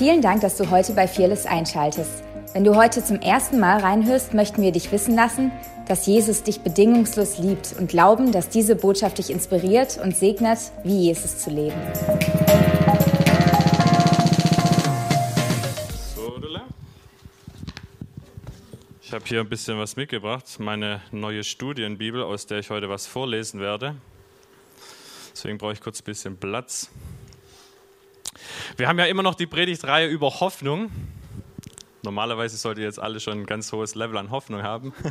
Vielen Dank, dass du heute bei Fearless einschaltest. Wenn du heute zum ersten Mal reinhörst, möchten wir dich wissen lassen, dass Jesus dich bedingungslos liebt und glauben, dass diese Botschaft dich inspiriert und segnet, wie Jesus zu leben. Ich habe hier ein bisschen was mitgebracht, meine neue Studienbibel, aus der ich heute was vorlesen werde. Deswegen brauche ich kurz ein bisschen Platz. Wir haben ja immer noch die Predigtreihe über Hoffnung. Normalerweise solltet ihr jetzt alle schon ein ganz hohes Level an Hoffnung haben.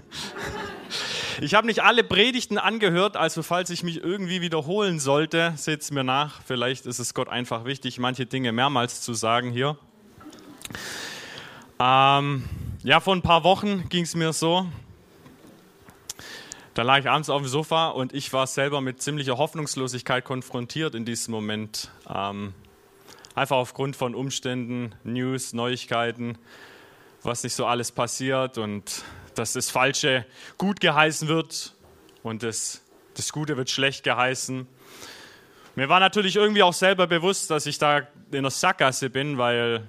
Ich habe nicht alle Predigten angehört, also falls ich mich irgendwie wiederholen sollte, seht es mir nach. Vielleicht ist es Gott einfach wichtig, manche Dinge mehrmals zu sagen hier. Ähm, ja, vor ein paar Wochen ging es mir so. Da lag ich abends auf dem Sofa und ich war selber mit ziemlicher Hoffnungslosigkeit konfrontiert in diesem Moment. Ähm, einfach aufgrund von Umständen, News, Neuigkeiten, was nicht so alles passiert und dass das Falsche gut geheißen wird und das, das Gute wird schlecht geheißen. Mir war natürlich irgendwie auch selber bewusst, dass ich da in der Sackgasse bin, weil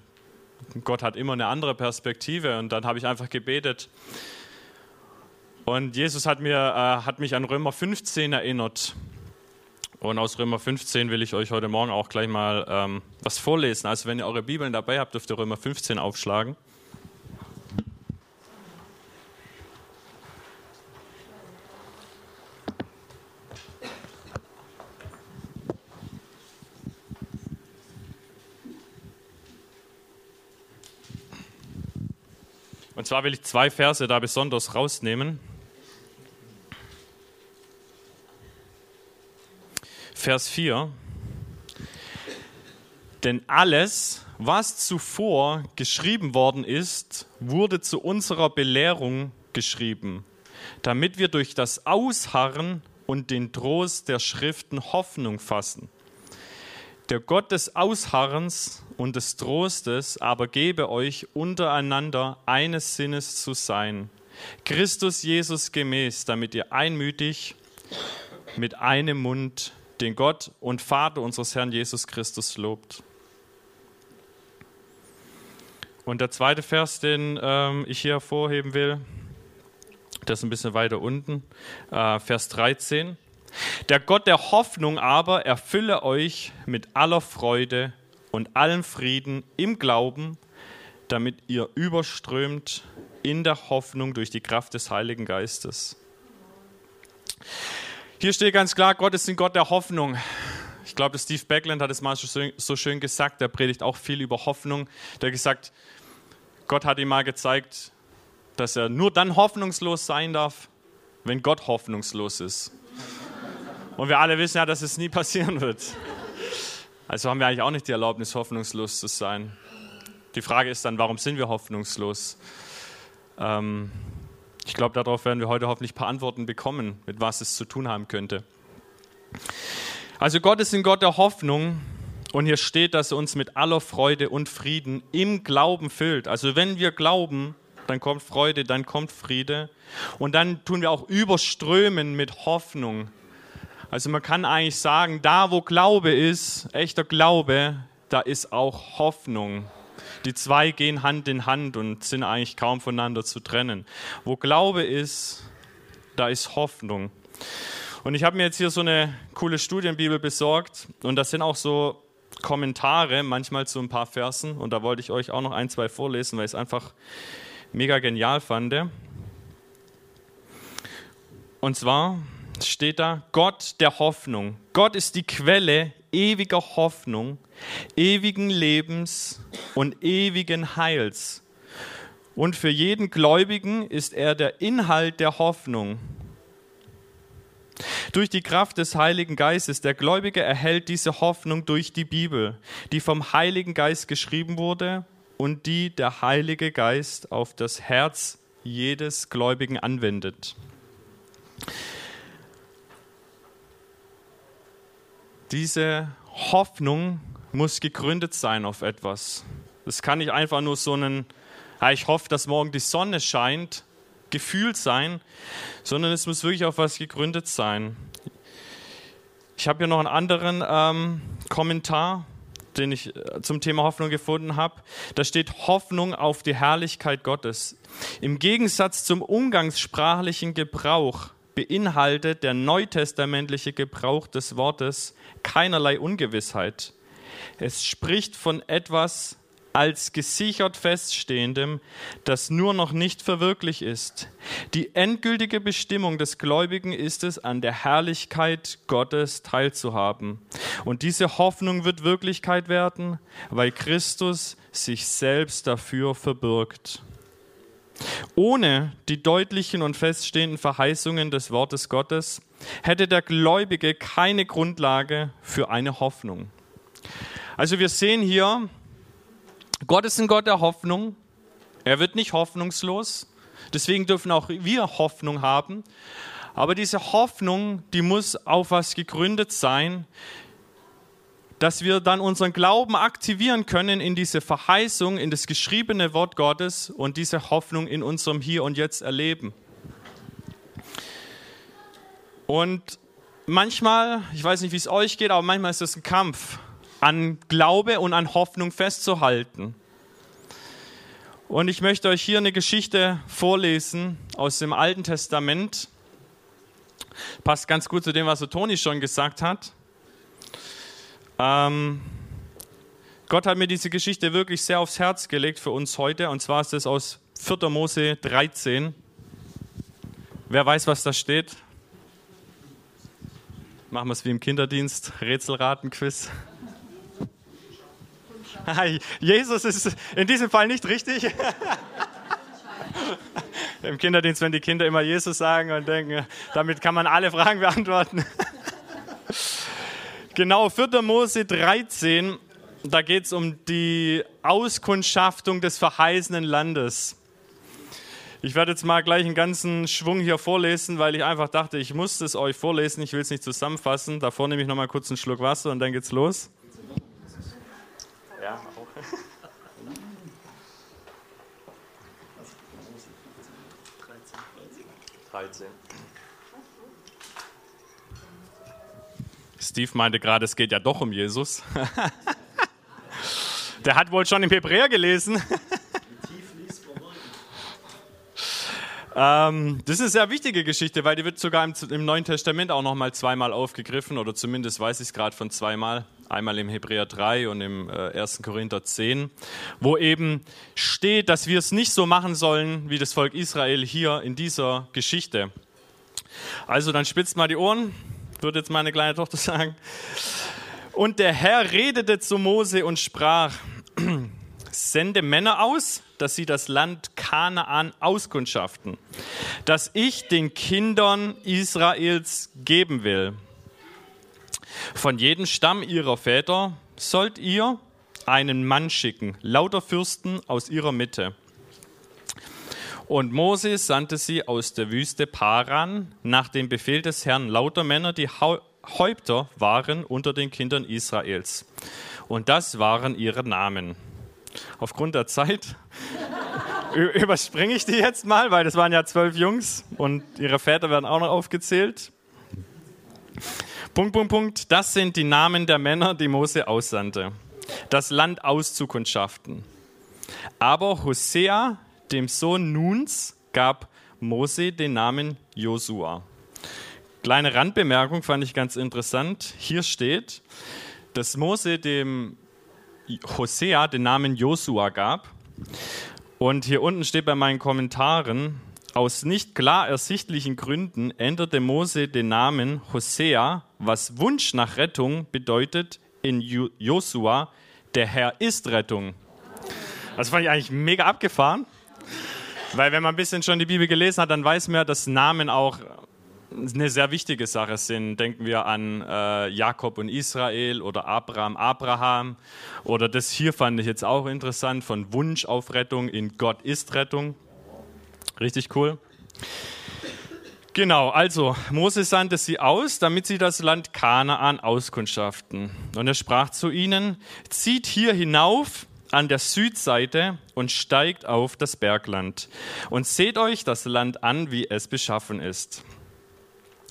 Gott hat immer eine andere Perspektive und dann habe ich einfach gebetet. Und Jesus hat, mir, äh, hat mich an Römer 15 erinnert. Und aus Römer 15 will ich euch heute Morgen auch gleich mal ähm, was vorlesen. Also wenn ihr eure Bibeln dabei habt, dürft ihr Römer 15 aufschlagen. Und zwar will ich zwei Verse da besonders rausnehmen. Vers 4. Denn alles, was zuvor geschrieben worden ist, wurde zu unserer Belehrung geschrieben, damit wir durch das Ausharren und den Trost der Schriften Hoffnung fassen. Der Gott des Ausharrens und des Trostes aber gebe euch untereinander eines Sinnes zu sein, Christus Jesus gemäß, damit ihr einmütig mit einem Mund den Gott und Vater unseres Herrn Jesus Christus lobt. Und der zweite Vers, den ähm, ich hier hervorheben will, das ist ein bisschen weiter unten, äh, Vers 13. Der Gott der Hoffnung aber erfülle euch mit aller Freude und allem Frieden im Glauben, damit ihr überströmt in der Hoffnung durch die Kraft des Heiligen Geistes. Hier steht ganz klar, Gott ist ein Gott der Hoffnung. Ich glaube, Steve Backland hat es mal so schön gesagt, der predigt auch viel über Hoffnung. Der hat gesagt, Gott hat ihm mal gezeigt, dass er nur dann hoffnungslos sein darf, wenn Gott hoffnungslos ist. Und wir alle wissen ja, dass es nie passieren wird. Also haben wir eigentlich auch nicht die Erlaubnis, hoffnungslos zu sein. Die Frage ist dann, warum sind wir hoffnungslos? Ähm, ich glaube, darauf werden wir heute hoffentlich ein paar Antworten bekommen, mit was es zu tun haben könnte. Also Gott ist ein Gott der Hoffnung und hier steht, dass er uns mit aller Freude und Frieden im Glauben füllt. Also wenn wir glauben, dann kommt Freude, dann kommt Friede und dann tun wir auch überströmen mit Hoffnung. Also man kann eigentlich sagen, da wo Glaube ist, echter Glaube, da ist auch Hoffnung. Die zwei gehen Hand in Hand und sind eigentlich kaum voneinander zu trennen. Wo Glaube ist, da ist Hoffnung. Und ich habe mir jetzt hier so eine coole Studienbibel besorgt und das sind auch so Kommentare, manchmal zu ein paar Versen und da wollte ich euch auch noch ein, zwei vorlesen, weil ich es einfach mega genial fand. Und zwar steht da Gott der Hoffnung. Gott ist die Quelle ewiger Hoffnung, ewigen Lebens und ewigen Heils. Und für jeden Gläubigen ist er der Inhalt der Hoffnung. Durch die Kraft des Heiligen Geistes, der Gläubige erhält diese Hoffnung durch die Bibel, die vom Heiligen Geist geschrieben wurde und die der Heilige Geist auf das Herz jedes Gläubigen anwendet. Diese Hoffnung muss gegründet sein auf etwas. Das kann nicht einfach nur so ein, ich hoffe, dass morgen die Sonne scheint, Gefühl sein, sondern es muss wirklich auf was gegründet sein. Ich habe hier noch einen anderen ähm, Kommentar. den ich äh, zum Thema Hoffnung gefunden habe. Da steht Hoffnung auf die Herrlichkeit Gottes. Im Gegensatz zum umgangssprachlichen Gebrauch beinhaltet der neutestamentliche Gebrauch des Wortes keinerlei Ungewissheit. Es spricht von etwas als gesichert feststehendem, das nur noch nicht verwirklicht ist. Die endgültige Bestimmung des Gläubigen ist es, an der Herrlichkeit Gottes teilzuhaben. Und diese Hoffnung wird Wirklichkeit werden, weil Christus sich selbst dafür verbirgt. Ohne die deutlichen und feststehenden Verheißungen des Wortes Gottes hätte der Gläubige keine Grundlage für eine Hoffnung. Also wir sehen hier, Gott ist ein Gott der Hoffnung. Er wird nicht hoffnungslos. Deswegen dürfen auch wir Hoffnung haben. Aber diese Hoffnung, die muss auf was gegründet sein, dass wir dann unseren Glauben aktivieren können in diese Verheißung, in das geschriebene Wort Gottes und diese Hoffnung in unserem Hier und Jetzt erleben. Und manchmal, ich weiß nicht, wie es euch geht, aber manchmal ist es ein Kampf an Glaube und an Hoffnung festzuhalten. Und ich möchte euch hier eine Geschichte vorlesen aus dem Alten Testament. Passt ganz gut zu dem, was so Toni schon gesagt hat. Ähm, Gott hat mir diese Geschichte wirklich sehr aufs Herz gelegt für uns heute. Und zwar ist es aus 4. Mose 13. Wer weiß, was da steht? Machen wir es wie im Kinderdienst, Rätselraten-Quiz. Jesus ist in diesem Fall nicht richtig. Im Kinderdienst, wenn die Kinder immer Jesus sagen und denken, damit kann man alle Fragen beantworten. genau, 4. Mose 13, da geht es um die Auskundschaftung des verheißenen Landes. Ich werde jetzt mal gleich einen ganzen Schwung hier vorlesen, weil ich einfach dachte, ich muss es euch vorlesen, ich will es nicht zusammenfassen. Davor nehme ich noch mal kurz einen Schluck Wasser und dann geht's los. Ja, auch. 13. Steve meinte gerade, es geht ja doch um Jesus. Der hat wohl schon im Hebräer gelesen. Ähm, das ist eine sehr wichtige Geschichte, weil die wird sogar im, im Neuen Testament auch noch mal zweimal aufgegriffen oder zumindest weiß ich es gerade von zweimal. Einmal im Hebräer 3 und im äh, 1. Korinther 10, wo eben steht, dass wir es nicht so machen sollen wie das Volk Israel hier in dieser Geschichte. Also dann spitzt mal die Ohren, würde jetzt meine kleine Tochter sagen. Und der Herr redete zu Mose und sprach, sende Männer aus, dass sie das Land Kanaan auskundschaften, das ich den Kindern Israels geben will. Von jedem Stamm ihrer Väter sollt ihr einen Mann schicken, lauter Fürsten aus ihrer Mitte. Und Mose sandte sie aus der Wüste Paran nach dem Befehl des Herrn lauter Männer, die Häupter waren unter den Kindern Israels. Und das waren ihre Namen. Aufgrund der Zeit überspringe ich die jetzt mal, weil das waren ja zwölf Jungs und ihre Väter werden auch noch aufgezählt. Punkt, Punkt, Punkt. Das sind die Namen der Männer, die Mose aussandte, das Land auszukundschaften. Aber Hosea, dem Sohn Nuns, gab Mose den Namen Josua. Kleine Randbemerkung fand ich ganz interessant. Hier steht, dass Mose dem Hosea den Namen Josua gab. Und hier unten steht bei meinen Kommentaren, aus nicht klar ersichtlichen Gründen änderte Mose den Namen Hosea, was Wunsch nach Rettung bedeutet, in Josua, der Herr ist Rettung. Das fand ich eigentlich mega abgefahren, weil wenn man ein bisschen schon die Bibel gelesen hat, dann weiß man, dass Namen auch eine sehr wichtige Sache sind. Denken wir an äh, Jakob und Israel oder Abraham, Abraham. Oder das hier fand ich jetzt auch interessant, von Wunsch auf Rettung in Gott ist Rettung. Richtig cool. Genau, also Mose sandte sie aus, damit sie das Land Kanaan auskundschaften. Und er sprach zu ihnen, zieht hier hinauf an der Südseite und steigt auf das Bergland und seht euch das Land an, wie es beschaffen ist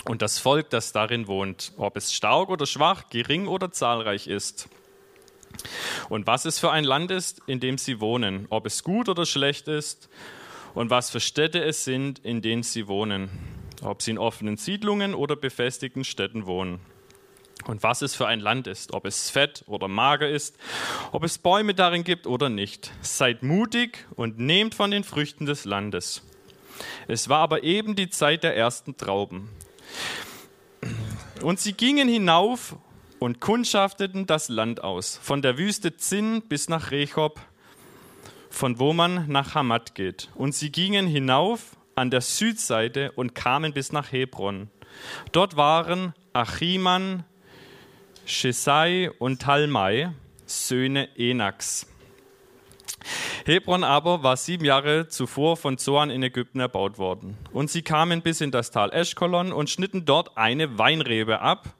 und das Volk, das darin wohnt, ob es stark oder schwach, gering oder zahlreich ist. Und was es für ein Land ist, in dem sie wohnen, ob es gut oder schlecht ist und was für Städte es sind, in denen sie wohnen, ob sie in offenen Siedlungen oder befestigten Städten wohnen. Und was es für ein Land ist, ob es fett oder mager ist, ob es Bäume darin gibt oder nicht. Seid mutig und nehmt von den Früchten des Landes. Es war aber eben die Zeit der ersten Trauben. Und sie gingen hinauf und kundschafteten das Land aus, von der Wüste Zinn bis nach Rechob, von wo man nach Hamad geht. Und sie gingen hinauf an der Südseite und kamen bis nach Hebron. Dort waren Achiman, Shesai und Talmai, Söhne Enaks. Hebron aber war sieben Jahre zuvor von Zoan in Ägypten erbaut worden. Und sie kamen bis in das Tal Eschkolon und schnitten dort eine Weinrebe ab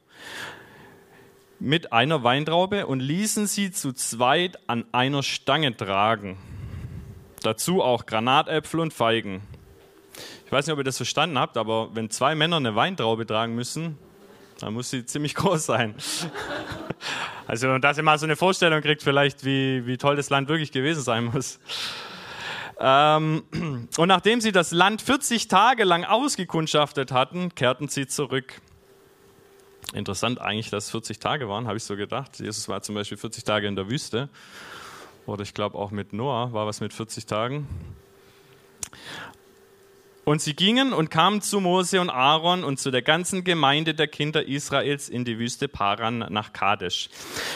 mit einer Weintraube und ließen sie zu zweit an einer Stange tragen. Dazu auch Granatäpfel und Feigen. Ich weiß nicht, ob ihr das verstanden habt, aber wenn zwei Männer eine Weintraube tragen müssen, dann muss sie ziemlich groß sein. Also, dass ihr mal so eine Vorstellung kriegt, vielleicht, wie, wie toll das Land wirklich gewesen sein muss. Ähm, und nachdem sie das Land 40 Tage lang ausgekundschaftet hatten, kehrten sie zurück. Interessant eigentlich, dass es 40 Tage waren, habe ich so gedacht. Jesus war zum Beispiel 40 Tage in der Wüste. Oder ich glaube auch mit Noah war was mit 40 Tagen. Und sie gingen und kamen zu Mose und Aaron und zu der ganzen Gemeinde der Kinder Israels in die Wüste Paran nach Kadesh.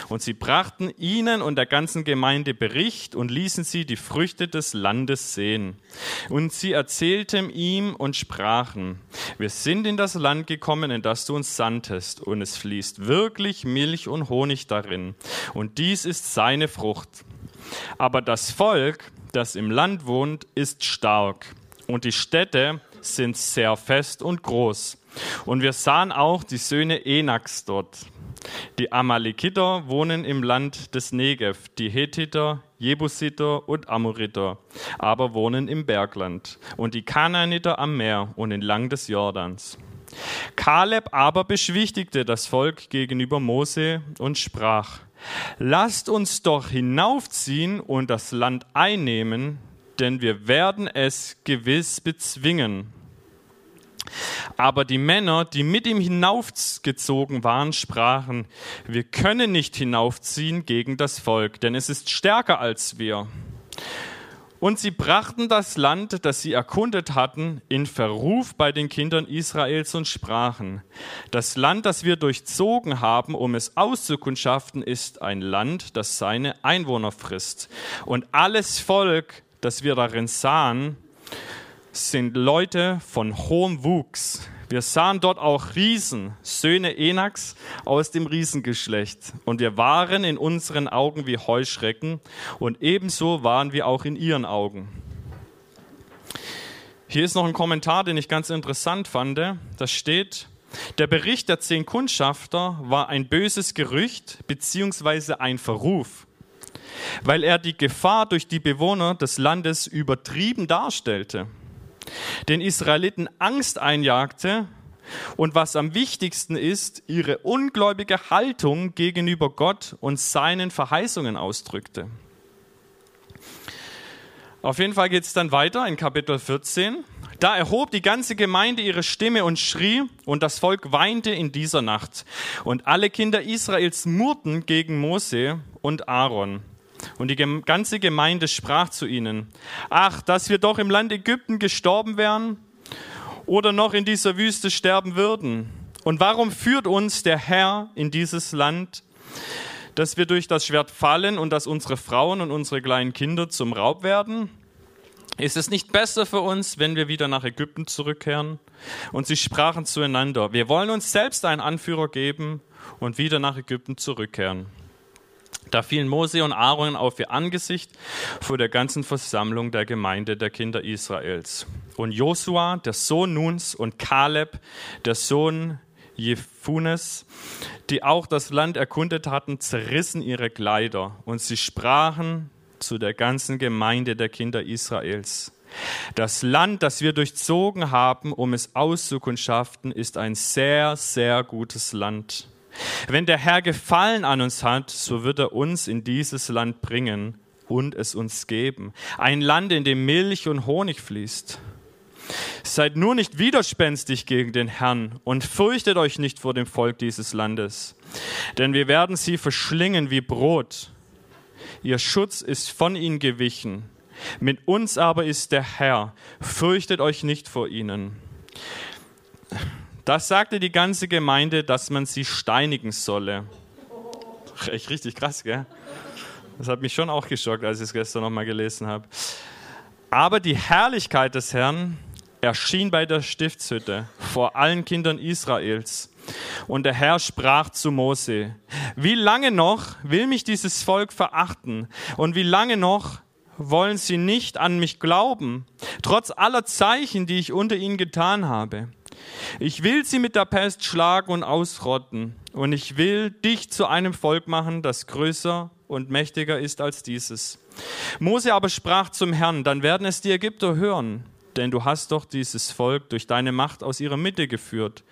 Und sie brachten ihnen und der ganzen Gemeinde Bericht und ließen sie die Früchte des Landes sehen. Und sie erzählten ihm und sprachen, wir sind in das Land gekommen, in das du uns sandtest, und es fließt wirklich Milch und Honig darin. Und dies ist seine Frucht. Aber das Volk, das im Land wohnt, ist stark und die Städte sind sehr fest und groß. Und wir sahen auch die Söhne Enaks dort. Die Amalekiter wohnen im Land des Negev, die Hethiter, Jebusiter und Amoriter, aber wohnen im Bergland, und die Kanaaniter am Meer und entlang des Jordans. Kaleb aber beschwichtigte das Volk gegenüber Mose und sprach, Lasst uns doch hinaufziehen und das Land einnehmen, denn wir werden es gewiss bezwingen. Aber die Männer, die mit ihm hinaufgezogen waren, sprachen, wir können nicht hinaufziehen gegen das Volk, denn es ist stärker als wir. Und sie brachten das Land, das sie erkundet hatten, in Verruf bei den Kindern Israels und sprachen, das Land, das wir durchzogen haben, um es auszukundschaften, ist ein Land, das seine Einwohner frisst. Und alles Volk, das wir darin sahen, sind Leute von hohem Wuchs. Wir sahen dort auch Riesen, Söhne Enaks aus dem Riesengeschlecht. Und wir waren in unseren Augen wie Heuschrecken und ebenso waren wir auch in ihren Augen. Hier ist noch ein Kommentar, den ich ganz interessant fand. Da steht, der Bericht der zehn Kundschafter war ein böses Gerücht beziehungsweise ein Verruf weil er die Gefahr durch die Bewohner des Landes übertrieben darstellte, den Israeliten Angst einjagte und was am wichtigsten ist, ihre ungläubige Haltung gegenüber Gott und seinen Verheißungen ausdrückte. Auf jeden Fall geht es dann weiter in Kapitel 14. Da erhob die ganze Gemeinde ihre Stimme und schrie, und das Volk weinte in dieser Nacht. Und alle Kinder Israels murrten gegen Mose und Aaron. Und die ganze Gemeinde sprach zu ihnen, ach, dass wir doch im Land Ägypten gestorben wären oder noch in dieser Wüste sterben würden. Und warum führt uns der Herr in dieses Land, dass wir durch das Schwert fallen und dass unsere Frauen und unsere kleinen Kinder zum Raub werden? Ist es nicht besser für uns, wenn wir wieder nach Ägypten zurückkehren? Und sie sprachen zueinander, wir wollen uns selbst einen Anführer geben und wieder nach Ägypten zurückkehren. Da fielen Mose und Aaron auf ihr Angesicht vor der ganzen Versammlung der Gemeinde der Kinder Israels. Und Josua, der Sohn Nuns, und Kaleb, der Sohn Jephunes, die auch das Land erkundet hatten, zerrissen ihre Kleider und sie sprachen zu der ganzen Gemeinde der Kinder Israels. Das Land, das wir durchzogen haben, um es auszukundschaften, ist ein sehr, sehr gutes Land. Wenn der Herr Gefallen an uns hat, so wird er uns in dieses Land bringen und es uns geben. Ein Land, in dem Milch und Honig fließt. Seid nur nicht widerspenstig gegen den Herrn und fürchtet euch nicht vor dem Volk dieses Landes, denn wir werden sie verschlingen wie Brot. Ihr Schutz ist von ihnen gewichen. Mit uns aber ist der Herr. Fürchtet euch nicht vor ihnen. Das sagte die ganze Gemeinde, dass man sie steinigen solle. Echt richtig krass, gell? Das hat mich schon auch geschockt, als ich es gestern nochmal gelesen habe. Aber die Herrlichkeit des Herrn erschien bei der Stiftshütte vor allen Kindern Israels. Und der Herr sprach zu Mose, wie lange noch will mich dieses Volk verachten? Und wie lange noch wollen sie nicht an mich glauben, trotz aller Zeichen, die ich unter ihnen getan habe? Ich will sie mit der Pest schlagen und ausrotten. Und ich will dich zu einem Volk machen, das größer und mächtiger ist als dieses. Mose aber sprach zum Herrn, dann werden es die Ägypter hören denn du hast doch dieses Volk durch deine Macht aus ihrer Mitte geführt.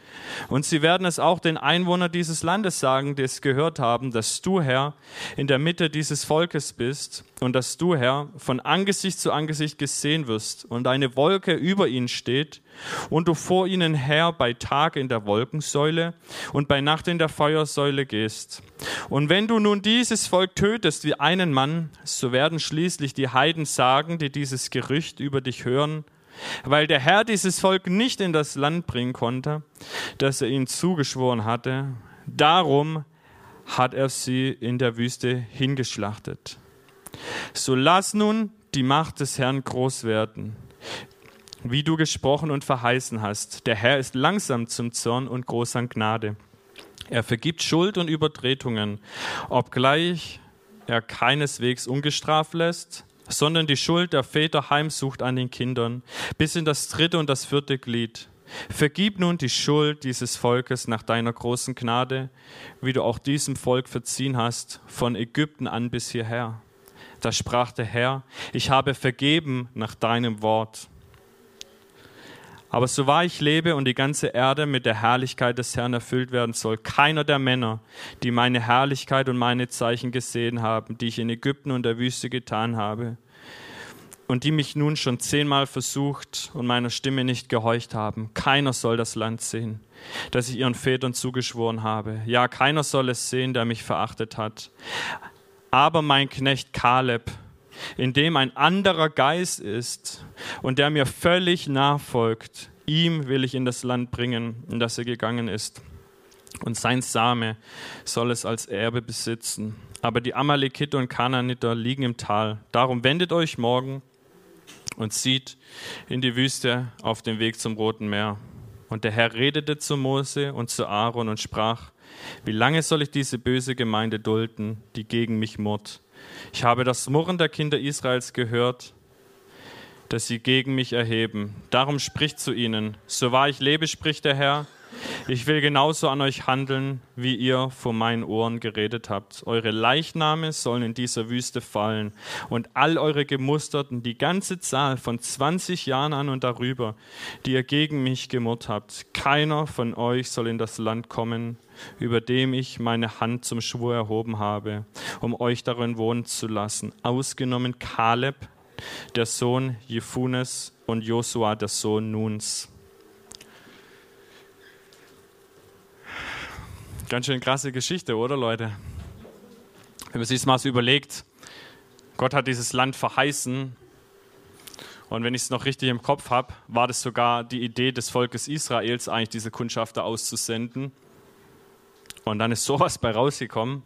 Und sie werden es auch den Einwohnern dieses Landes sagen, die es gehört haben, dass du, Herr, in der Mitte dieses Volkes bist und dass du, Herr, von Angesicht zu Angesicht gesehen wirst und eine Wolke über ihnen steht und du vor ihnen her bei Tag in der Wolkensäule und bei Nacht in der Feuersäule gehst. Und wenn du nun dieses Volk tötest wie einen Mann, so werden schließlich die Heiden sagen, die dieses Gerücht über dich hören, weil der Herr dieses Volk nicht in das Land bringen konnte, das er ihnen zugeschworen hatte. Darum hat er sie in der Wüste hingeschlachtet. So lass nun die Macht des Herrn groß werden, wie du gesprochen und verheißen hast. Der Herr ist langsam zum Zorn und groß an Gnade. Er vergibt Schuld und Übertretungen, obgleich er keineswegs ungestraft lässt, sondern die Schuld der Väter heimsucht an den Kindern, bis in das dritte und das vierte Glied. Vergib nun die Schuld dieses Volkes nach deiner großen Gnade, wie du auch diesem Volk verziehen hast, von Ägypten an bis hierher. Da sprach der Herr, ich habe vergeben nach deinem Wort. Aber so wahr ich lebe und die ganze Erde mit der Herrlichkeit des Herrn erfüllt werden soll, keiner der Männer, die meine Herrlichkeit und meine Zeichen gesehen haben, die ich in Ägypten und der Wüste getan habe, und die mich nun schon zehnmal versucht und meiner Stimme nicht gehorcht haben, keiner soll das Land sehen, das ich ihren Vätern zugeschworen habe. Ja, keiner soll es sehen, der mich verachtet hat. Aber mein Knecht Kaleb, in dem ein anderer Geist ist und der mir völlig nachfolgt, ihm will ich in das Land bringen, in das er gegangen ist. Und sein Same soll es als Erbe besitzen. Aber die Amalekiter und Kananiter liegen im Tal. Darum wendet euch morgen und zieht in die Wüste auf dem Weg zum Roten Meer. Und der Herr redete zu Mose und zu Aaron und sprach, wie lange soll ich diese böse Gemeinde dulden, die gegen mich murrt? Ich habe das Murren der Kinder Israels gehört, dass sie gegen mich erheben. Darum spricht zu ihnen, so wahr ich lebe, spricht der Herr, ich will genauso an euch handeln, wie ihr vor meinen Ohren geredet habt. Eure Leichname sollen in dieser Wüste fallen und all eure Gemusterten, die ganze Zahl von 20 Jahren an und darüber, die ihr gegen mich gemurrt habt. Keiner von euch soll in das Land kommen, über dem ich meine Hand zum Schwur erhoben habe, um euch darin wohnen zu lassen, ausgenommen Kaleb, der Sohn Jefunes und Josua, der Sohn Nuns. Ganz schön krasse Geschichte, oder Leute? Wenn man sich das mal so überlegt, Gott hat dieses Land verheißen. Und wenn ich es noch richtig im Kopf habe, war das sogar die Idee des Volkes Israels, eigentlich diese Kundschafter auszusenden. Und dann ist sowas bei rausgekommen.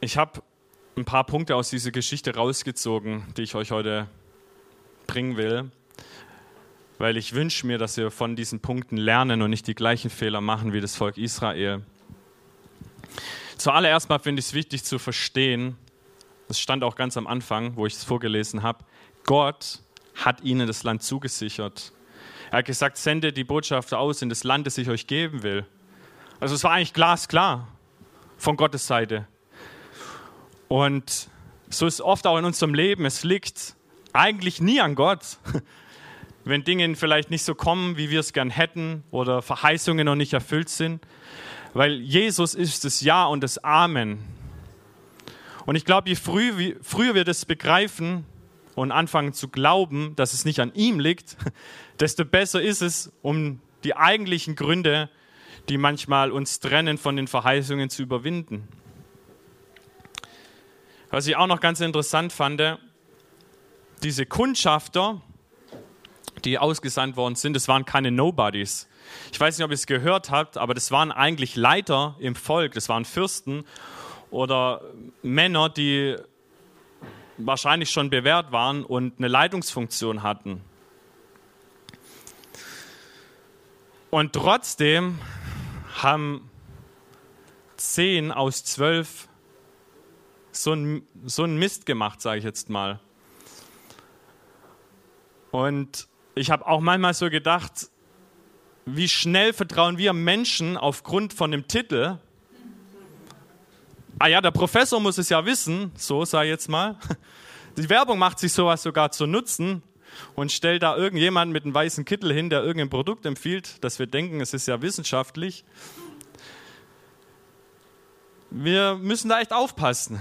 Ich habe ein paar Punkte aus dieser Geschichte rausgezogen, die ich euch heute bringen will weil ich wünsche mir, dass wir von diesen Punkten lernen und nicht die gleichen Fehler machen wie das Volk Israel. Zuallererst mal finde ich es wichtig zu verstehen, das stand auch ganz am Anfang, wo ich es vorgelesen habe, Gott hat ihnen das Land zugesichert. Er hat gesagt, sende die Botschafter aus in das Land, das ich euch geben will. Also es war eigentlich glasklar von Gottes Seite. Und so ist oft auch in unserem Leben, es liegt eigentlich nie an Gott, wenn Dinge vielleicht nicht so kommen, wie wir es gern hätten oder Verheißungen noch nicht erfüllt sind. Weil Jesus ist das Ja und das Amen. Und ich glaube, je früh, wie, früher wir das begreifen und anfangen zu glauben, dass es nicht an ihm liegt, desto besser ist es, um die eigentlichen Gründe, die manchmal uns trennen, von den Verheißungen zu überwinden. Was ich auch noch ganz interessant fand, diese Kundschafter, die ausgesandt worden sind, das waren keine Nobodies. Ich weiß nicht, ob ihr es gehört habt, aber das waren eigentlich Leiter im Volk, das waren Fürsten oder Männer, die wahrscheinlich schon bewährt waren und eine Leitungsfunktion hatten. Und trotzdem haben zehn aus zwölf so einen so Mist gemacht, sage ich jetzt mal. Und ich habe auch manchmal so gedacht, wie schnell vertrauen wir Menschen aufgrund von dem Titel? Ah ja, der Professor muss es ja wissen, so ich jetzt mal. Die Werbung macht sich sowas sogar zu nutzen und stellt da irgendjemanden mit einem weißen Kittel hin, der irgendein Produkt empfiehlt, dass wir denken, es ist ja wissenschaftlich. Wir müssen da echt aufpassen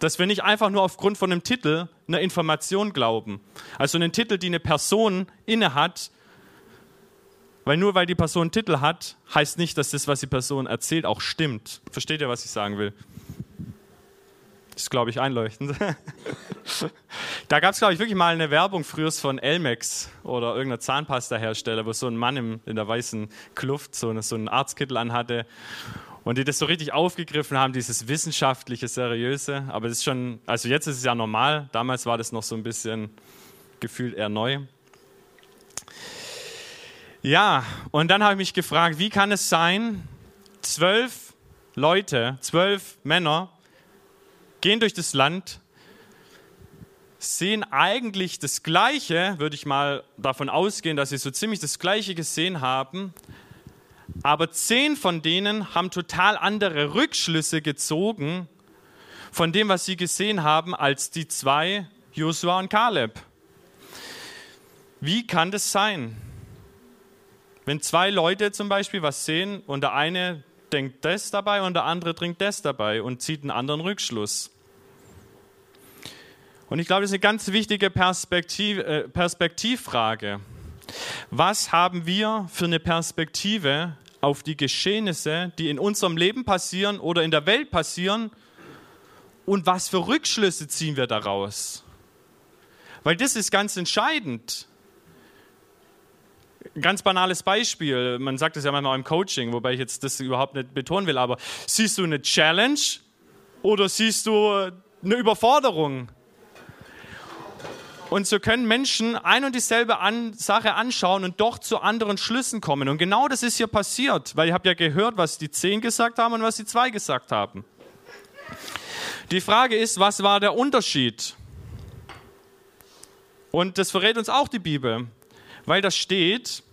dass wir nicht einfach nur aufgrund von einem Titel einer Information glauben. Also einen Titel, die eine Person innehat, weil nur weil die Person einen Titel hat, heißt nicht, dass das, was die Person erzählt, auch stimmt. Versteht ihr, was ich sagen will? Ist, glaube ich, einleuchtend. da gab es, glaube ich, wirklich mal eine Werbung früher von Elmex oder irgendeiner Zahnpasta-Hersteller, wo so ein Mann im, in der weißen Kluft so, so einen Arztkittel anhatte und die das so richtig aufgegriffen haben, dieses wissenschaftliche, seriöse. Aber das ist schon, also jetzt ist es ja normal, damals war das noch so ein bisschen gefühlt eher neu. Ja, und dann habe ich mich gefragt, wie kann es sein, zwölf Leute, zwölf Männer gehen durch das Land, sehen eigentlich das Gleiche, würde ich mal davon ausgehen, dass sie so ziemlich das Gleiche gesehen haben, aber zehn von denen haben total andere Rückschlüsse gezogen von dem, was sie gesehen haben, als die zwei, Josua und Kaleb. Wie kann das sein? Wenn zwei Leute zum Beispiel was sehen und der eine denkt das dabei und der andere trinkt das dabei und zieht einen anderen Rückschluss. Und ich glaube, das ist eine ganz wichtige Perspektiv, äh, Perspektivfrage. Was haben wir für eine Perspektive auf die Geschehnisse, die in unserem Leben passieren oder in der Welt passieren und was für Rückschlüsse ziehen wir daraus? Weil das ist ganz entscheidend. Ganz banales Beispiel, man sagt es ja manchmal im Coaching, wobei ich jetzt das überhaupt nicht betonen will, aber siehst du eine Challenge oder siehst du eine Überforderung? Und so können Menschen ein und dieselbe an, Sache anschauen und doch zu anderen Schlüssen kommen. Und genau das ist hier passiert, weil ihr habt ja gehört, was die zehn gesagt haben und was die zwei gesagt haben. Die Frage ist, was war der Unterschied? Und das verrät uns auch die Bibel, weil da steht,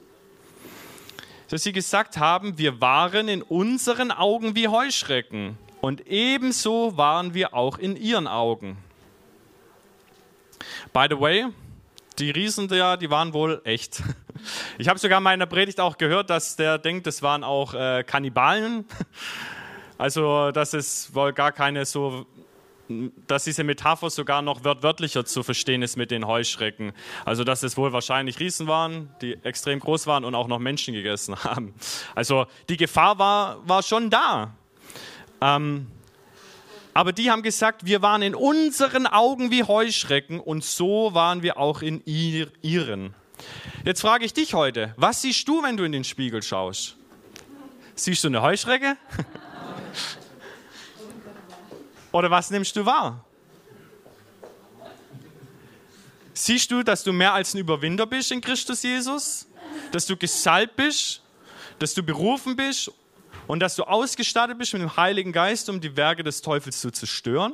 dass sie gesagt haben, wir waren in unseren Augen wie Heuschrecken und ebenso waren wir auch in ihren Augen. By the way, die Riesen ja, die waren wohl echt. Ich habe sogar in meiner Predigt auch gehört, dass der denkt, das waren auch äh, Kannibalen. Also, dass es wohl gar keine so, dass diese Metapher sogar noch wörtlicher zu verstehen ist mit den Heuschrecken. Also, dass es wohl wahrscheinlich Riesen waren, die extrem groß waren und auch noch Menschen gegessen haben. Also, die Gefahr war, war schon da. Ähm, aber die haben gesagt, wir waren in unseren Augen wie Heuschrecken und so waren wir auch in ihr, ihren. Jetzt frage ich dich heute, was siehst du, wenn du in den Spiegel schaust? Siehst du eine Heuschrecke? Oder was nimmst du wahr? Siehst du, dass du mehr als ein Überwinder bist in Christus Jesus? Dass du gesalbt bist? Dass du berufen bist und dass du ausgestattet bist mit dem Heiligen Geist, um die Werke des Teufels zu zerstören?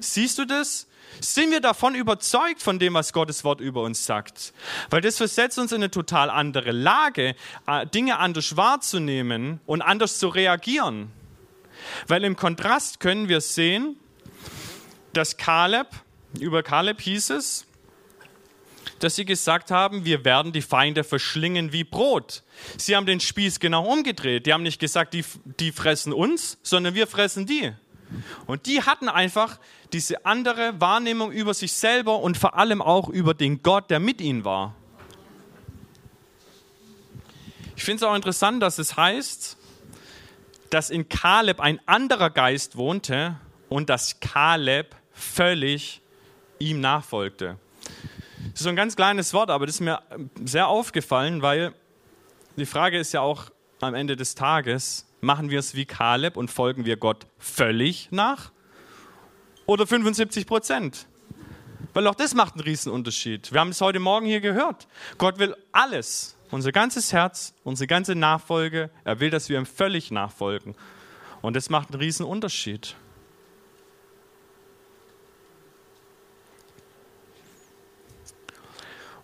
Siehst du das? Sind wir davon überzeugt von dem, was Gottes Wort über uns sagt? Weil das versetzt uns in eine total andere Lage, äh, Dinge anders wahrzunehmen und anders zu reagieren. Weil im Kontrast können wir sehen, dass Kaleb, über Kaleb hieß es, dass sie gesagt haben, wir werden die Feinde verschlingen wie Brot. Sie haben den Spieß genau umgedreht. Die haben nicht gesagt, die, die fressen uns, sondern wir fressen die. Und die hatten einfach diese andere Wahrnehmung über sich selber und vor allem auch über den Gott, der mit ihnen war. Ich finde es auch interessant, dass es heißt, dass in Kaleb ein anderer Geist wohnte und dass Kaleb völlig ihm nachfolgte. Das ist so ein ganz kleines Wort, aber das ist mir sehr aufgefallen, weil die Frage ist ja auch am Ende des Tages, machen wir es wie Kaleb und folgen wir Gott völlig nach? Oder 75 Prozent? Weil auch das macht einen Riesenunterschied. Wir haben es heute Morgen hier gehört. Gott will alles, unser ganzes Herz, unsere ganze Nachfolge. Er will, dass wir ihm völlig nachfolgen. Und das macht einen Riesenunterschied.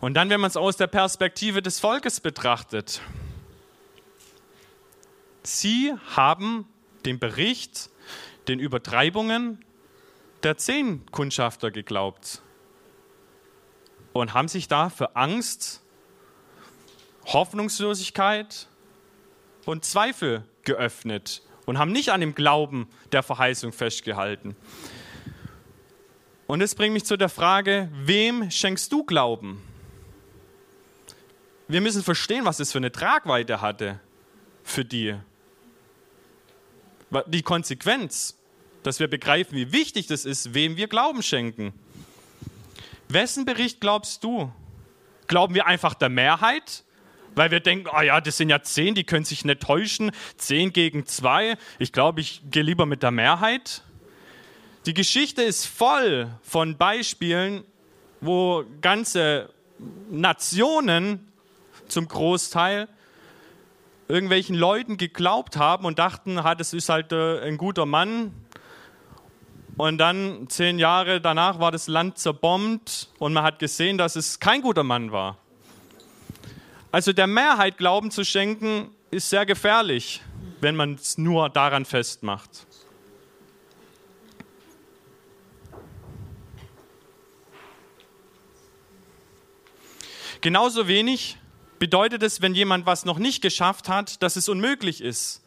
Und dann, wenn man es aus der Perspektive des Volkes betrachtet, sie haben den Bericht, den Übertreibungen der zehn Kundschafter geglaubt und haben sich da für Angst, Hoffnungslosigkeit und Zweifel geöffnet und haben nicht an dem Glauben der Verheißung festgehalten. Und das bringt mich zu der Frage, wem schenkst du Glauben? wir müssen verstehen, was das für eine Tragweite hatte für die. Die Konsequenz, dass wir begreifen, wie wichtig das ist, wem wir Glauben schenken. Wessen Bericht glaubst du? Glauben wir einfach der Mehrheit? Weil wir denken, oh ja, das sind ja zehn, die können sich nicht täuschen. Zehn gegen zwei. Ich glaube, ich gehe lieber mit der Mehrheit. Die Geschichte ist voll von Beispielen, wo ganze Nationen zum Großteil irgendwelchen Leuten geglaubt haben und dachten, das ist halt äh, ein guter Mann. Und dann zehn Jahre danach war das Land zerbombt und man hat gesehen, dass es kein guter Mann war. Also der Mehrheit Glauben zu schenken, ist sehr gefährlich, wenn man es nur daran festmacht. Genauso wenig bedeutet es, wenn jemand was noch nicht geschafft hat, dass es unmöglich ist.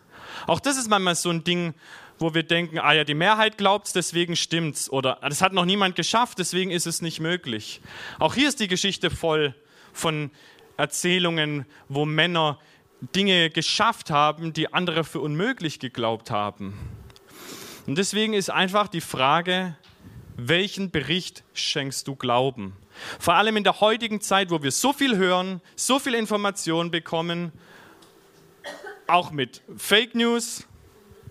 Auch das ist manchmal so ein Ding, wo wir denken, ah ja, die Mehrheit glaubt es, deswegen stimmt's. Oder das hat noch niemand geschafft, deswegen ist es nicht möglich. Auch hier ist die Geschichte voll von Erzählungen, wo Männer Dinge geschafft haben, die andere für unmöglich geglaubt haben. Und deswegen ist einfach die Frage, welchen Bericht schenkst du Glauben? Vor allem in der heutigen Zeit, wo wir so viel hören, so viel Information bekommen, auch mit Fake News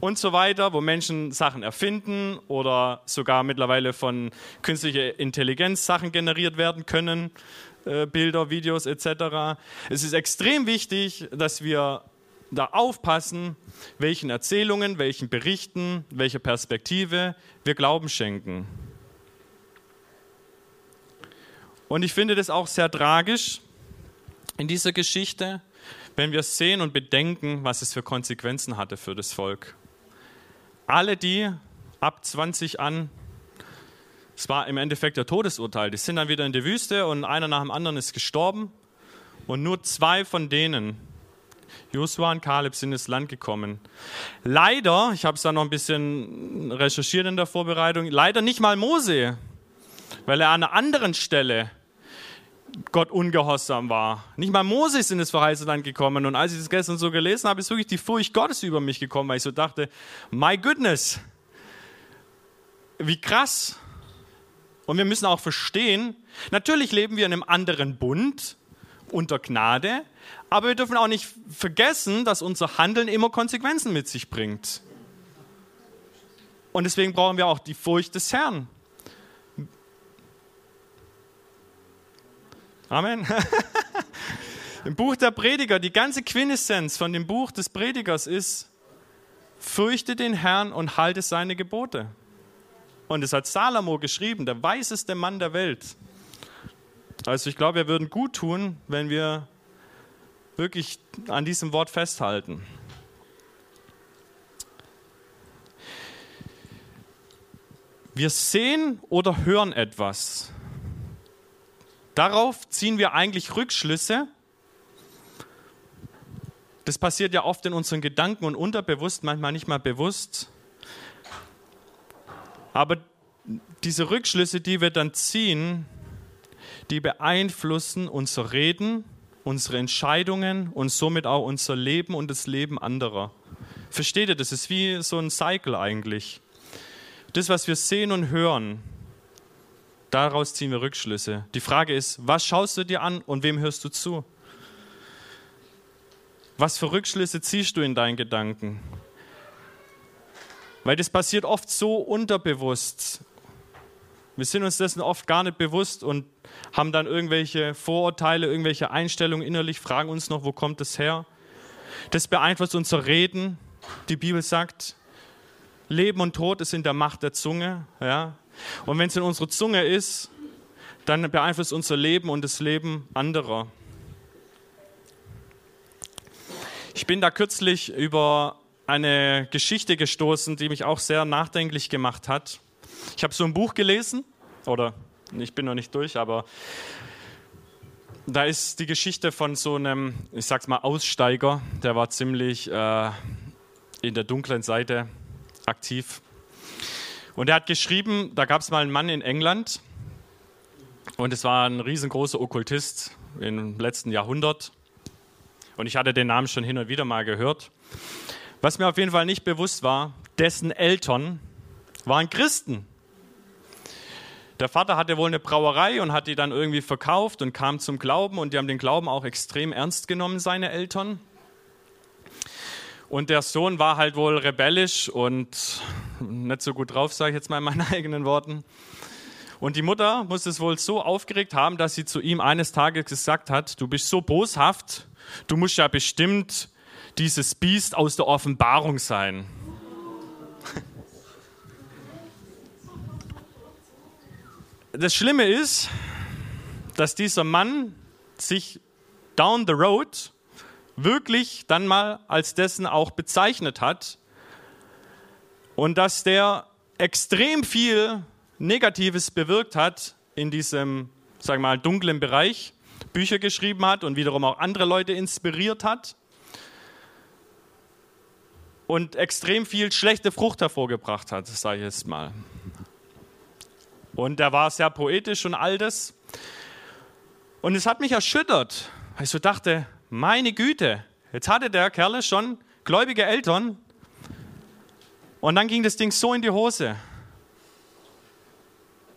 und so weiter, wo Menschen Sachen erfinden oder sogar mittlerweile von künstlicher Intelligenz Sachen generiert werden können, äh, Bilder, Videos etc. Es ist extrem wichtig, dass wir da aufpassen, welchen Erzählungen, welchen Berichten, welcher Perspektive wir Glauben schenken. Und ich finde das auch sehr tragisch in dieser Geschichte, wenn wir sehen und bedenken, was es für Konsequenzen hatte für das Volk. Alle die ab 20 an, es war im Endeffekt der Todesurteil, die sind dann wieder in die Wüste und einer nach dem anderen ist gestorben. Und nur zwei von denen, Josua und Kaleb, sind ins Land gekommen. Leider, ich habe es da noch ein bisschen recherchiert in der Vorbereitung, leider nicht mal Mose weil er an einer anderen Stelle Gott ungehorsam war. Nicht mal Mose ist in das verheißene Land gekommen. Und als ich das gestern so gelesen habe, ist wirklich die Furcht Gottes über mich gekommen, weil ich so dachte, my goodness, wie krass. Und wir müssen auch verstehen, natürlich leben wir in einem anderen Bund unter Gnade, aber wir dürfen auch nicht vergessen, dass unser Handeln immer Konsequenzen mit sich bringt. Und deswegen brauchen wir auch die Furcht des Herrn. Amen. Im Buch der Prediger, die ganze Quintessenz von dem Buch des Predigers ist, fürchte den Herrn und halte seine Gebote. Und es hat Salomo geschrieben, der weiseste Mann der Welt. Also ich glaube, wir würden gut tun, wenn wir wirklich an diesem Wort festhalten. Wir sehen oder hören etwas Darauf ziehen wir eigentlich Rückschlüsse. Das passiert ja oft in unseren Gedanken und unterbewusst, manchmal nicht mal bewusst. Aber diese Rückschlüsse, die wir dann ziehen, die beeinflussen unser Reden, unsere Entscheidungen und somit auch unser Leben und das Leben anderer. Versteht ihr, das ist wie so ein Cycle eigentlich. Das, was wir sehen und hören, daraus ziehen wir Rückschlüsse. Die Frage ist, was schaust du dir an und wem hörst du zu? Was für Rückschlüsse ziehst du in deinen Gedanken? Weil das passiert oft so unterbewusst. Wir sind uns dessen oft gar nicht bewusst und haben dann irgendwelche Vorurteile, irgendwelche Einstellungen innerlich, fragen uns noch, wo kommt das her? Das beeinflusst unser Reden. Die Bibel sagt, Leben und Tod ist in der Macht der Zunge. Ja? Und wenn es in unserer Zunge ist, dann beeinflusst unser Leben und das Leben anderer. Ich bin da kürzlich über eine Geschichte gestoßen, die mich auch sehr nachdenklich gemacht hat. Ich habe so ein Buch gelesen, oder ich bin noch nicht durch, aber da ist die Geschichte von so einem, ich sag's mal, Aussteiger, der war ziemlich äh, in der dunklen Seite aktiv. Und er hat geschrieben, da gab es mal einen Mann in England und es war ein riesengroßer Okkultist im letzten Jahrhundert. Und ich hatte den Namen schon hin und wieder mal gehört. Was mir auf jeden Fall nicht bewusst war, dessen Eltern waren Christen. Der Vater hatte wohl eine Brauerei und hat die dann irgendwie verkauft und kam zum Glauben und die haben den Glauben auch extrem ernst genommen, seine Eltern. Und der Sohn war halt wohl rebellisch und nicht so gut drauf, sage ich jetzt mal in meinen eigenen Worten. Und die Mutter muss es wohl so aufgeregt haben, dass sie zu ihm eines Tages gesagt hat, du bist so boshaft, du musst ja bestimmt dieses Biest aus der Offenbarung sein. Das Schlimme ist, dass dieser Mann sich down the road wirklich dann mal als dessen auch bezeichnet hat und dass der extrem viel Negatives bewirkt hat in diesem, sagen wir mal, dunklen Bereich, Bücher geschrieben hat und wiederum auch andere Leute inspiriert hat und extrem viel schlechte Frucht hervorgebracht hat, sage ich jetzt mal. Und er war sehr poetisch und all das. Und es hat mich erschüttert, weil ich so dachte, meine Güte, jetzt hatte der Kerl schon gläubige Eltern und dann ging das Ding so in die Hose.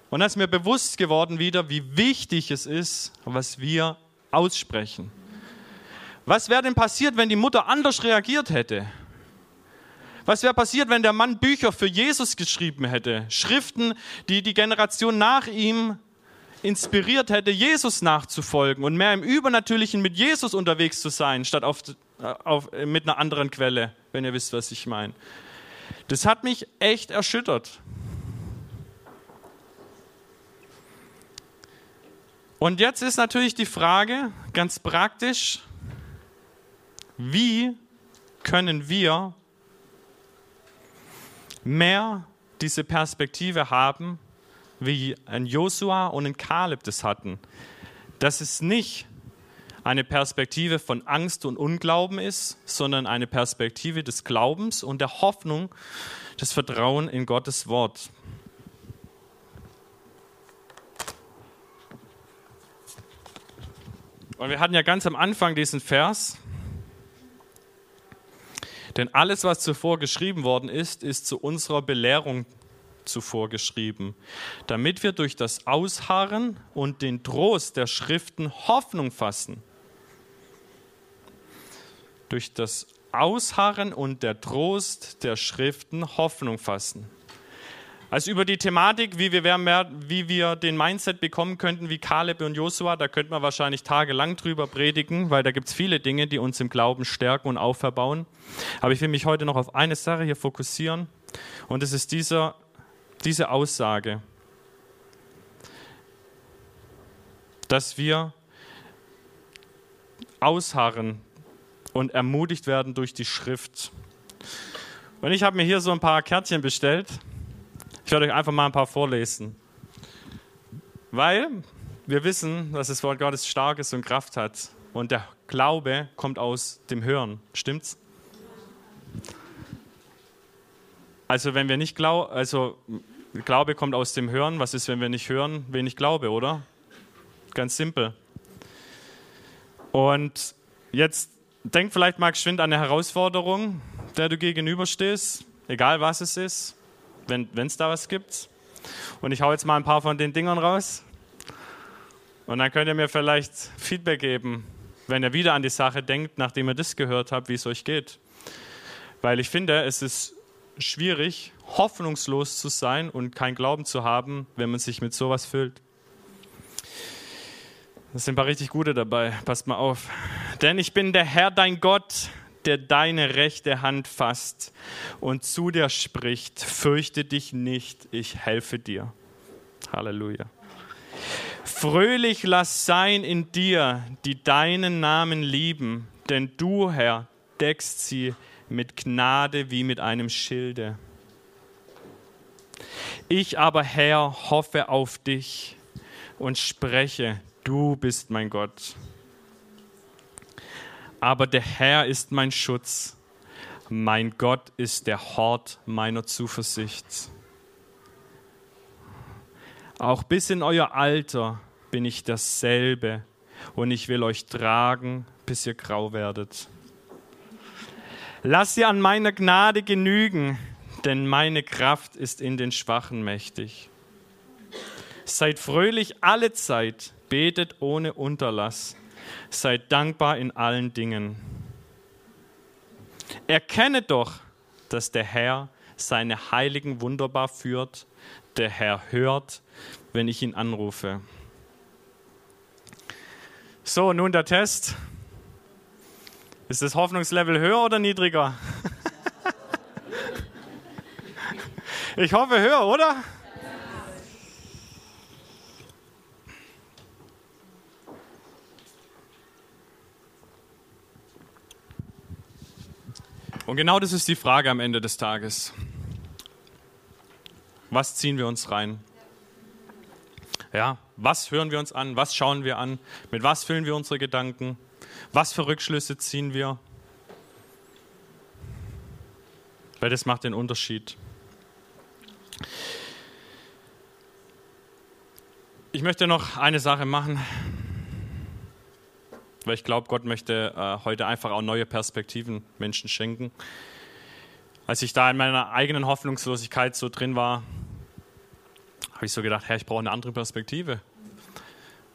Und dann ist mir bewusst geworden wieder, wie wichtig es ist, was wir aussprechen. Was wäre denn passiert, wenn die Mutter anders reagiert hätte? Was wäre passiert, wenn der Mann Bücher für Jesus geschrieben hätte? Schriften, die die Generation nach ihm inspiriert hätte, Jesus nachzufolgen und mehr im Übernatürlichen mit Jesus unterwegs zu sein, statt auf, auf, mit einer anderen Quelle, wenn ihr wisst, was ich meine. Das hat mich echt erschüttert. Und jetzt ist natürlich die Frage, ganz praktisch, wie können wir mehr diese Perspektive haben, wie ein Josua und ein Kaleb das hatten. Dass es nicht eine Perspektive von Angst und Unglauben ist, sondern eine Perspektive des Glaubens und der Hoffnung, des Vertrauen in Gottes Wort. Und wir hatten ja ganz am Anfang diesen Vers, denn alles, was zuvor geschrieben worden ist, ist zu unserer Belehrung zuvor geschrieben, damit wir durch das Ausharren und den Trost der Schriften Hoffnung fassen. Durch das Ausharren und der Trost der Schriften Hoffnung fassen. Also über die Thematik, wie wir, mehr, wie wir den Mindset bekommen könnten wie Kaleb und Josua, da könnte man wahrscheinlich tagelang drüber predigen, weil da gibt es viele Dinge, die uns im Glauben stärken und auferbauen. Aber ich will mich heute noch auf eine Sache hier fokussieren und das ist dieser, diese Aussage, dass wir ausharren und ermutigt werden durch die Schrift. Und ich habe mir hier so ein paar Kärtchen bestellt. Ich werde euch einfach mal ein paar vorlesen. Weil wir wissen, dass das Wort Gottes stark ist und Kraft hat. Und der Glaube kommt aus dem Hören. Stimmt's? Also wenn wir nicht glauben, also Glaube kommt aus dem Hören. Was ist, wenn wir nicht hören? Wenig Glaube, oder? Ganz simpel. Und jetzt denk vielleicht mal geschwind an eine Herausforderung, der du gegenüberstehst, egal was es ist, wenn es da was gibt. Und ich hau jetzt mal ein paar von den Dingern raus. Und dann könnt ihr mir vielleicht Feedback geben, wenn ihr wieder an die Sache denkt, nachdem ihr das gehört habt, wie es euch geht. Weil ich finde, es ist schwierig, hoffnungslos zu sein und kein Glauben zu haben, wenn man sich mit sowas füllt. Das sind ein paar richtig gute dabei. Passt mal auf. Denn ich bin der Herr, dein Gott, der deine rechte Hand fasst und zu dir spricht, fürchte dich nicht, ich helfe dir. Halleluja. Fröhlich lass sein in dir, die deinen Namen lieben, denn du, Herr, deckst sie mit Gnade wie mit einem Schilde. Ich aber, Herr, hoffe auf dich und spreche, du bist mein Gott. Aber der Herr ist mein Schutz, mein Gott ist der Hort meiner Zuversicht. Auch bis in euer Alter bin ich dasselbe und ich will euch tragen, bis ihr grau werdet. Lass sie an meiner Gnade genügen, denn meine Kraft ist in den Schwachen mächtig. Seid fröhlich alle Zeit, betet ohne Unterlass, seid dankbar in allen Dingen. Erkenne doch, dass der Herr seine Heiligen wunderbar führt, der Herr hört, wenn ich ihn anrufe. So, nun der Test. Ist das Hoffnungslevel höher oder niedriger? ich hoffe höher, oder? Und genau das ist die Frage am Ende des Tages. Was ziehen wir uns rein? Ja, was hören wir uns an? Was schauen wir an? Mit was füllen wir unsere Gedanken? Was für Rückschlüsse ziehen wir? Weil das macht den Unterschied. Ich möchte noch eine Sache machen, weil ich glaube, Gott möchte äh, heute einfach auch neue Perspektiven Menschen schenken. Als ich da in meiner eigenen Hoffnungslosigkeit so drin war, habe ich so gedacht, Herr, ich brauche eine andere Perspektive.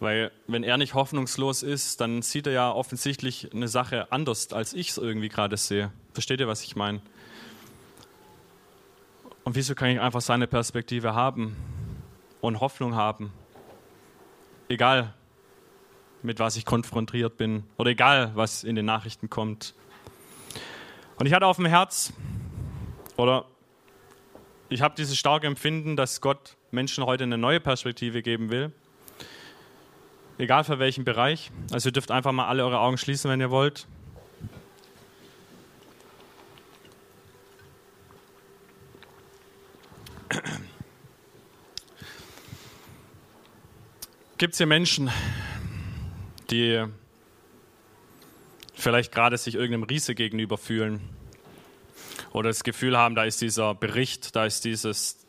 Weil wenn er nicht hoffnungslos ist, dann sieht er ja offensichtlich eine Sache anders, als ich es irgendwie gerade sehe. Versteht ihr, was ich meine? Und wieso kann ich einfach seine Perspektive haben und Hoffnung haben? Egal, mit was ich konfrontiert bin oder egal, was in den Nachrichten kommt. Und ich hatte auf dem Herz, oder ich habe dieses starke Empfinden, dass Gott Menschen heute eine neue Perspektive geben will egal für welchen Bereich. Also ihr dürft einfach mal alle eure Augen schließen, wenn ihr wollt. Gibt es hier Menschen, die vielleicht gerade sich irgendeinem Riese gegenüber fühlen oder das Gefühl haben, da ist dieser Bericht, da ist dieses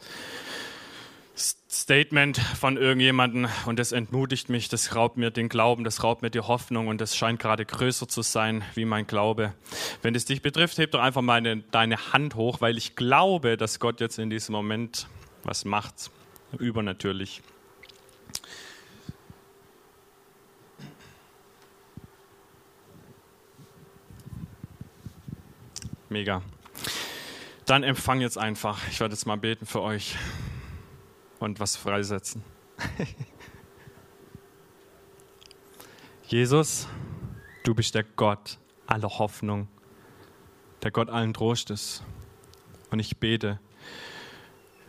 Statement von irgendjemandem und das entmutigt mich, das raubt mir den Glauben, das raubt mir die Hoffnung und das scheint gerade größer zu sein wie mein Glaube. Wenn es dich betrifft, heb doch einfach mal deine Hand hoch, weil ich glaube, dass Gott jetzt in diesem Moment was macht, übernatürlich. Mega. Dann empfang jetzt einfach. Ich werde jetzt mal beten für euch und was freisetzen. Jesus, du bist der Gott aller Hoffnung, der Gott allen Trostes. Und ich bete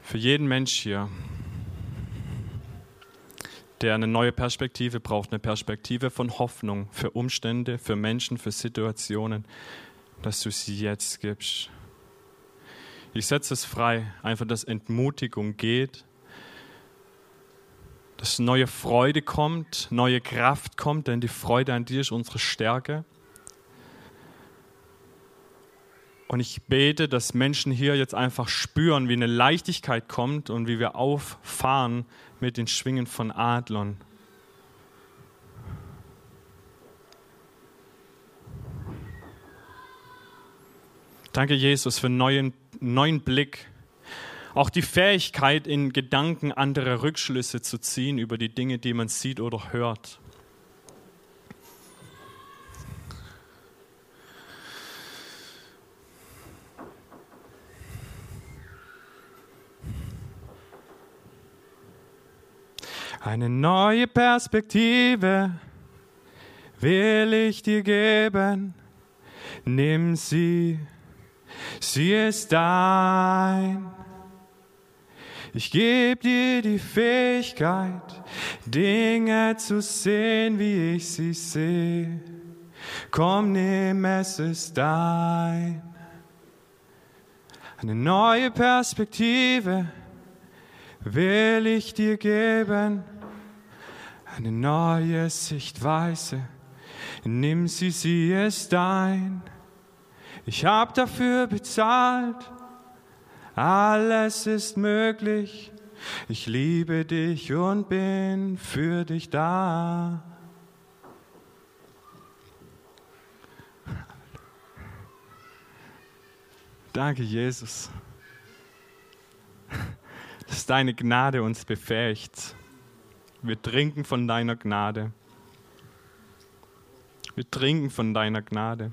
für jeden Mensch hier, der eine neue Perspektive braucht, eine Perspektive von Hoffnung für Umstände, für Menschen, für Situationen, dass du sie jetzt gibst. Ich setze es frei, einfach dass Entmutigung geht dass neue Freude kommt, neue Kraft kommt, denn die Freude an dir ist unsere Stärke. Und ich bete, dass Menschen hier jetzt einfach spüren, wie eine Leichtigkeit kommt und wie wir auffahren mit den Schwingen von Adlern. Danke, Jesus, für neuen, neuen Blick. Auch die Fähigkeit, in Gedanken andere Rückschlüsse zu ziehen über die Dinge, die man sieht oder hört. Eine neue Perspektive will ich dir geben. Nimm sie, sie ist dein. Ich gebe dir die Fähigkeit, Dinge zu sehen, wie ich sie sehe. Komm, nimm, es ist dein. Eine neue Perspektive will ich dir geben eine neue Sichtweise. Nimm sie, sie ist dein. Ich hab dafür bezahlt. Alles ist möglich. Ich liebe dich und bin für dich da. Danke, Jesus, dass deine Gnade uns befähigt. Wir trinken von deiner Gnade. Wir trinken von deiner Gnade.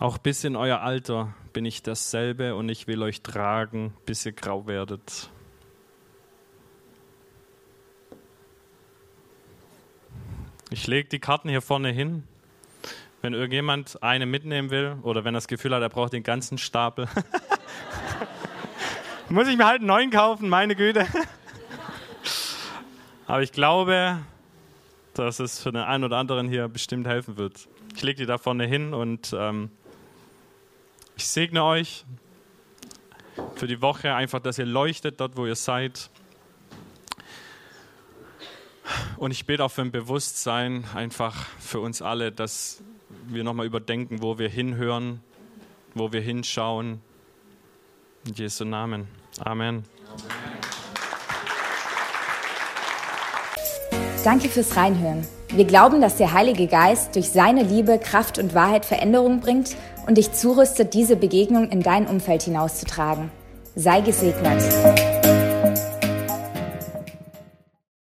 Auch bis in euer Alter bin ich dasselbe und ich will euch tragen, bis ihr grau werdet. Ich lege die Karten hier vorne hin. Wenn irgendjemand eine mitnehmen will oder wenn er das Gefühl hat, er braucht den ganzen Stapel, muss ich mir halt einen neuen kaufen, meine Güte. Aber ich glaube, dass es für den einen oder anderen hier bestimmt helfen wird. Ich lege die da vorne hin und ähm, ich segne euch für die Woche einfach, dass ihr leuchtet dort, wo ihr seid. Und ich bete auch für ein Bewusstsein einfach für uns alle, dass wir nochmal überdenken, wo wir hinhören, wo wir hinschauen. In Jesu Namen. Amen. Danke fürs Reinhören. Wir glauben, dass der Heilige Geist durch seine Liebe, Kraft und Wahrheit Veränderung bringt und dich zurüstet, diese Begegnung in dein Umfeld hinauszutragen. Sei gesegnet.